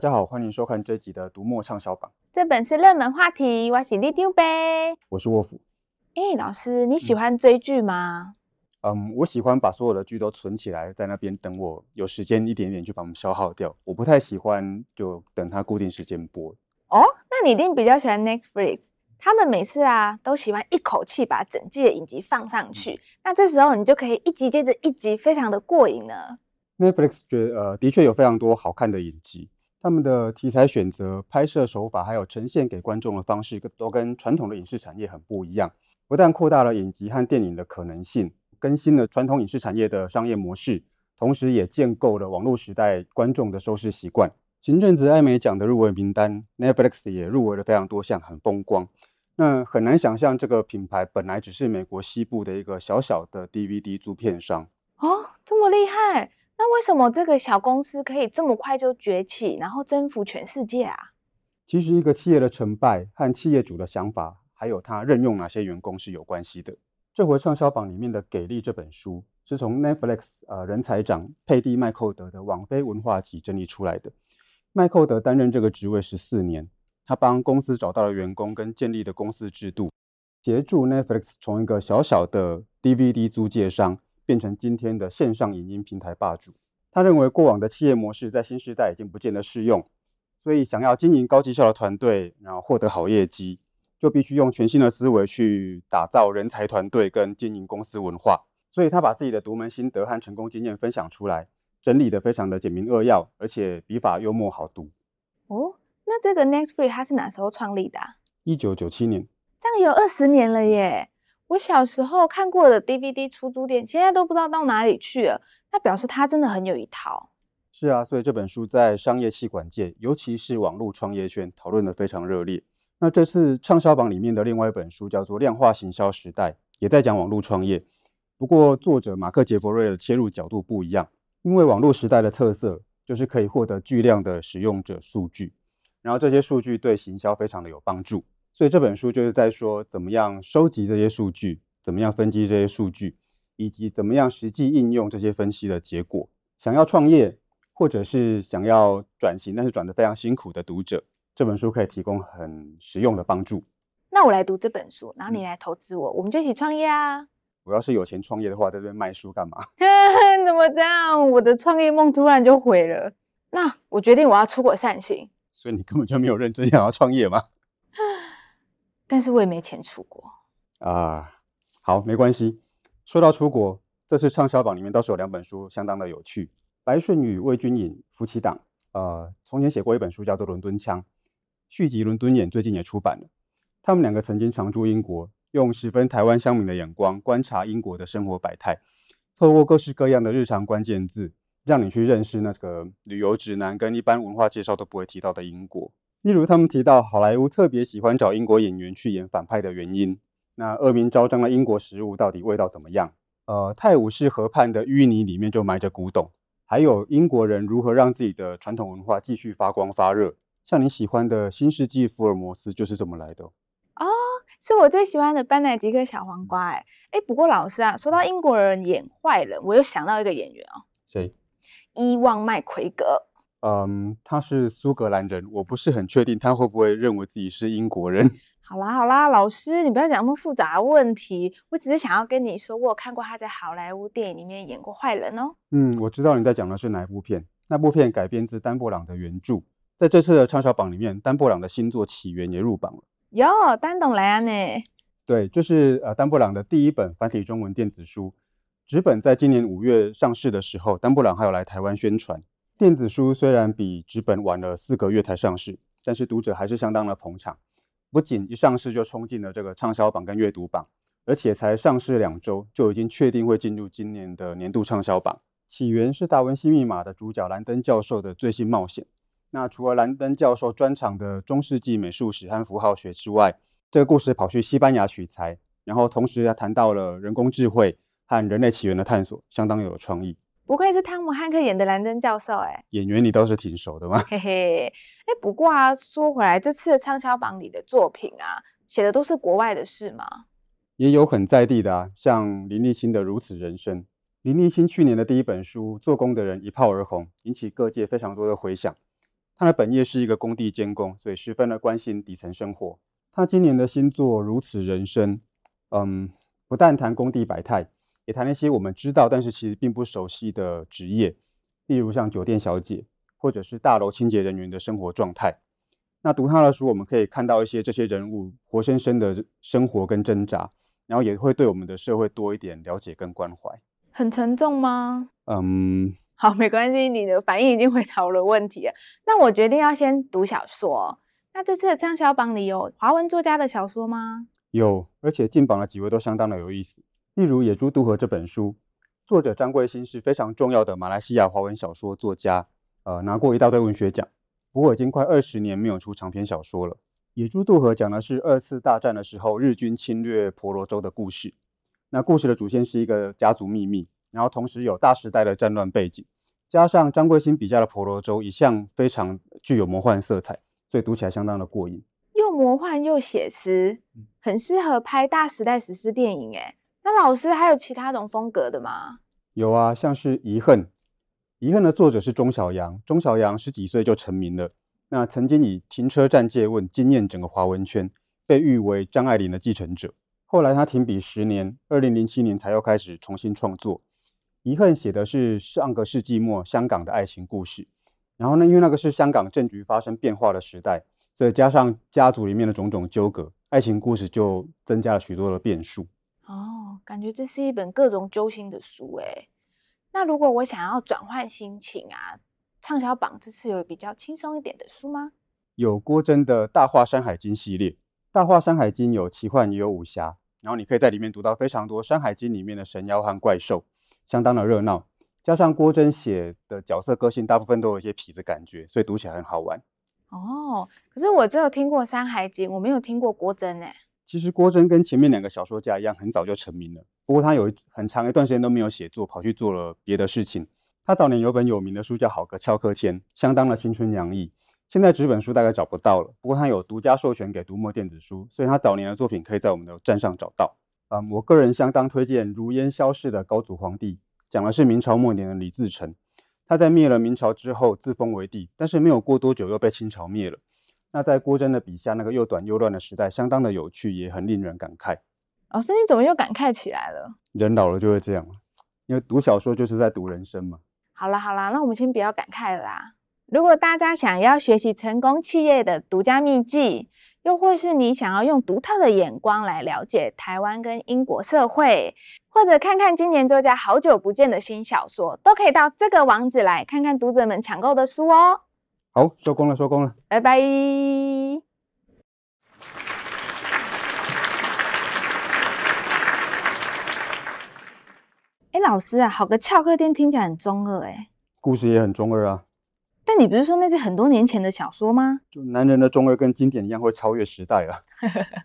大家好，欢迎收看这集的读墨畅销榜。这本是热门话题，我是里长伯，我是沃夫。哎，老师，你喜欢追剧吗？嗯，我喜欢把所有的剧都存起来，在那边等我有时间一点点去把它们消耗掉。我不太喜欢就等它固定时间播。哦，那你一定比较喜欢 Netflix。他们每次啊都喜欢一口气把整季的影集放上去，嗯、那这时候你就可以一集接着一集，非常的过瘾呢。Netflix 觉呃的确有非常多好看的影集，他们的题材选择、拍摄手法，还有呈现给观众的方式，都跟传统的影视产业很不一样。不但扩大了影集和电影的可能性，更新了传统影视产业的商业模式，同时也建构了网络时代观众的收视习惯。前阵子艾美奖的入围名单，Netflix 也入围了非常多项，很风光。那很难想象，这个品牌本来只是美国西部的一个小小的 DVD 租片商哦，这么厉害！那为什么这个小公司可以这么快就崛起，然后征服全世界啊？其实，一个企业的成败和企业主的想法，还有他任用哪些员工是有关系的。这回畅销榜里面的《给力》这本书，是从 Netflix 呃人才长佩蒂麦寇德的网飞文化集整理出来的。麦寇德担任这个职位十四年。他帮公司找到了员工跟建立的公司制度，协助 Netflix 从一个小小的 DVD 租借商变成今天的线上影音平台霸主。他认为过往的企业模式在新时代已经不见得适用，所以想要经营高绩效的团队，然后获得好业绩，就必须用全新的思维去打造人才团队跟经营公司文化。所以他把自己的独门心得和成功经验分享出来，整理得非常的简明扼要，而且笔法幽默好读。哦。那这个 Next Free 它是哪时候创立的？一九九七年，这样有二十年了耶！我小时候看过的 DVD 出租店，现在都不知道到哪里去了。那表示它真的很有一套。是啊，所以这本书在商业企管界，尤其是网络创业圈，讨论得非常热烈。那这次畅销榜里面的另外一本书叫做《量化行销时代》，也在讲网络创业。不过作者马克杰弗瑞的切入角度不一样，因为网络时代的特色就是可以获得巨量的使用者数据。然后这些数据对行销非常的有帮助，所以这本书就是在说怎么样收集这些数据，怎么样分析这些数据，以及怎么样实际应用这些分析的结果。想要创业或者是想要转型，但是转得非常辛苦的读者，这本书可以提供很实用的帮助。那我来读这本书，然后你来投资我，嗯、我们就一起创业啊！我要是有钱创业的话，在这边卖书干嘛？怎么这样？我的创业梦突然就毁了。那我决定我要出国散心。所以你根本就没有认真想要创业吗？但是我也没钱出国啊。好，没关系。说到出国，这次畅销榜里面倒是有两本书相当的有趣。白顺宇、魏君颖夫妻档，呃，从前写过一本书叫做《伦敦腔》，续集《伦敦眼》最近也出版了。他们两个曾经常驻英国，用十分台湾乡民的眼光观察英国的生活百态，透过各式各样的日常关键字。让你去认识那个旅游指南跟一般文化介绍都不会提到的英国。例如，他们提到好莱坞特别喜欢找英国演员去演反派的原因。那恶名昭彰的英国食物到底味道怎么样？呃，泰晤士河畔的淤泥里面就埋着古董。还有英国人如何让自己的传统文化继续发光发热？像你喜欢的新世纪福尔摩斯就是这么来的。哦，是我最喜欢的班乃迪克小黄瓜。哎哎，不过老师啊，说到英国人演坏人，我又想到一个演员哦。谁？伊万麦奎格，嗯，他是苏格兰人，我不是很确定他会不会认为自己是英国人。好啦好啦，老师，你不要讲那么复杂的问题，我只是想要跟你说，我有看过他在好莱坞电影里面演过坏人哦。嗯，我知道你在讲的是哪一部片，那部片改编自丹布朗的原著，在这次的畅销榜里面，丹布朗的新作《起源》也入榜了。哟，丹董来啊呢？对，就是呃丹布朗的第一本繁体中文电子书。纸本在今年五月上市的时候，丹布朗还有来台湾宣传。电子书虽然比纸本晚了四个月才上市，但是读者还是相当的捧场。不仅一上市就冲进了这个畅销榜跟阅读榜，而且才上市两周就已经确定会进入今年的年度畅销榜。起源是达文西密码的主角兰登教授的最新冒险。那除了兰登教授专长的中世纪美术史和符号学之外，这个故事跑去西班牙取材，然后同时还谈到了人工智慧。和人类起源的探索相当有创意，不愧是汤姆汉克演的兰登教授哎，演员你倒是挺熟的嘛，嘿嘿，哎，不过啊，说回来，这次的畅销榜里的作品啊，写的都是国外的事吗？也有很在地的啊，像林立新的《如此人生》，林立新去年的第一本书《做工的人》一炮而红，引起各界非常多的回响。他的本业是一个工地监工，所以十分的关心底层生活。他今年的新作《如此人生》，嗯，不但谈工地百态，也谈一些我们知道但是其实并不熟悉的职业，例如像酒店小姐，或者是大楼清洁人员的生活状态。那读他的书，我们可以看到一些这些人物活生生的生活跟挣扎，然后也会对我们的社会多一点了解跟关怀。很沉重吗？嗯。好，没关系，你的反应已经回答我的问题了。那我决定要先读小说。那这次的畅销榜里有华文作家的小说吗？有，而且进榜的几位都相当的有意思。例如《野猪渡河》这本书，作者张贵兴是非常重要的马来西亚华文小说作家，呃，拿过一大堆文学奖。不过已经快二十年没有出长篇小说了。《野猪渡河》讲的是二次大战的时候日军侵略婆罗洲的故事。那故事的主线是一个家族秘密。然后同时有大时代的战乱背景，加上张贵兴笔下的婆罗洲一向非常具有魔幻色彩，所以读起来相当的过瘾。又魔幻又写实，很适合拍大时代史诗电影。哎，那老师还有其他种风格的吗？有啊，像是《遗恨》，《遗恨》的作者是钟晓阳，钟晓阳十几岁就成名了，那曾经以《停车站借问》惊艳整个华文圈，被誉为张爱玲的继承者。后来他停笔十年，二零零七年才又开始重新创作。遗恨写的是上个世纪末香港的爱情故事，然后呢，因为那个是香港政局发生变化的时代，所以加上家族里面的种种纠葛，爱情故事就增加了许多的变数。哦，感觉这是一本各种揪心的书诶。那如果我想要转换心情啊，畅销榜这次有比较轻松一点的书吗？有郭真的《大话山海经》系列，《大话山海经》有奇幻也有武侠，然后你可以在里面读到非常多《山海经》里面的神妖和怪兽。相当的热闹，加上郭真写的角色个性，大部分都有一些痞子感觉，所以读起来很好玩。哦，可是我只有听过《山海经》，我没有听过郭珍呢。其实郭珍跟前面两个小说家一样，很早就成名了。不过他有很长一段时间都没有写作，跑去做了别的事情。他早年有本有名的书叫《好个俏客天》，相当的青春洋溢。现在纸本书大概找不到了，不过他有独家授权给读墨电子书，所以他早年的作品可以在我们的站上找到。嗯，我个人相当推荐《如烟消逝的高祖皇帝》，讲的是明朝末年的李自成。他在灭了明朝之后自封为帝，但是没有过多久又被清朝灭了。那在郭珍的笔下，那个又短又乱的时代，相当的有趣，也很令人感慨。老师，你怎么又感慨起来了？人老了就会这样，因为读小说就是在读人生嘛。好啦好啦，那我们先不要感慨了啦。如果大家想要学习成功企业的独家秘技，又或是你想要用独特的眼光来了解台湾跟英国社会，或者看看今年作家好久不见的新小说，都可以到这个网址来看看读者们抢购的书哦。好，收工了，收工了，拜拜。哎，老师啊，好个翘客店听起来很中二哎，故事也很中二啊。但你不是说那是很多年前的小说吗？就男人的中二跟经典一样，会超越时代了。